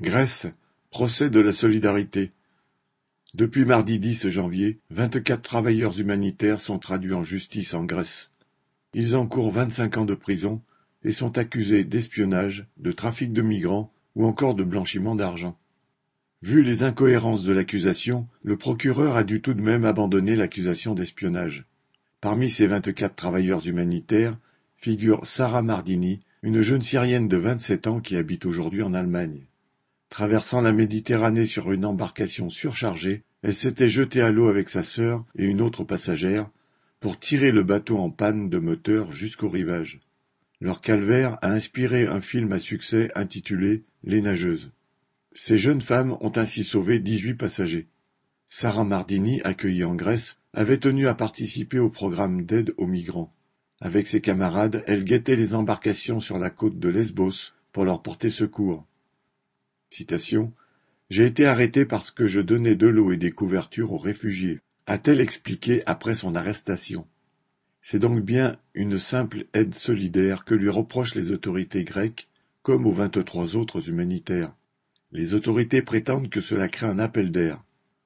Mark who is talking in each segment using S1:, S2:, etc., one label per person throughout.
S1: Grèce, procès de la solidarité. Depuis mardi 10 janvier, vingt-quatre travailleurs humanitaires sont traduits en justice en Grèce. Ils encourent vingt-cinq ans de prison et sont accusés d'espionnage, de trafic de migrants ou encore de blanchiment d'argent. Vu les incohérences de l'accusation, le procureur a dû tout de même abandonner l'accusation d'espionnage. Parmi ces vingt-quatre travailleurs humanitaires figure Sarah Mardini, une jeune Syrienne de vingt-sept ans qui habite aujourd'hui en Allemagne. Traversant la Méditerranée sur une embarcation surchargée, elle s'était jetée à l'eau avec sa sœur et une autre passagère pour tirer le bateau en panne de moteur jusqu'au rivage. Leur calvaire a inspiré un film à succès intitulé Les nageuses. Ces jeunes femmes ont ainsi sauvé dix-huit passagers. Sarah Mardini, accueillie en Grèce, avait tenu à participer au programme d'aide aux migrants. Avec ses camarades, elle guettait les embarcations sur la côte de Lesbos pour leur porter secours. J'ai été arrêtée parce que je donnais de l'eau et des couvertures aux réfugiés, a-t-elle expliqué après son arrestation. C'est donc bien une simple aide solidaire que lui reprochent les autorités grecques, comme aux vingt-trois autres humanitaires. Les autorités prétendent que cela crée un appel d'air.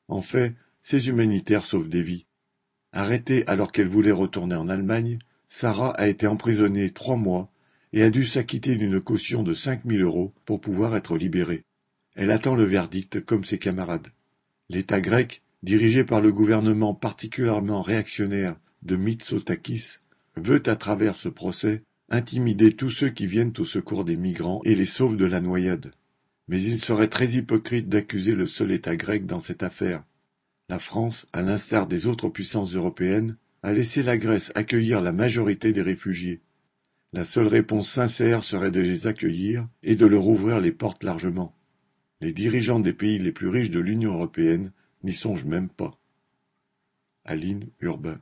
S1: En fait, ces humanitaires sauvent des vies. Arrêtée alors qu'elle voulait retourner en Allemagne, Sarah a été emprisonnée trois mois et a dû s'acquitter d'une caution de cinq mille euros pour pouvoir être libérée. Elle attend le verdict comme ses camarades. L'État grec, dirigé par le gouvernement particulièrement réactionnaire de Mitsotakis, veut à travers ce procès intimider tous ceux qui viennent au secours des migrants et les sauvent de la noyade. Mais il serait très hypocrite d'accuser le seul État grec dans cette affaire. La France, à l'instar des autres puissances européennes, a laissé la Grèce accueillir la majorité des réfugiés. La seule réponse sincère serait de les accueillir et de leur ouvrir les portes largement. Les dirigeants des pays les plus riches de l'Union européenne n'y songent même pas. Aline Urbain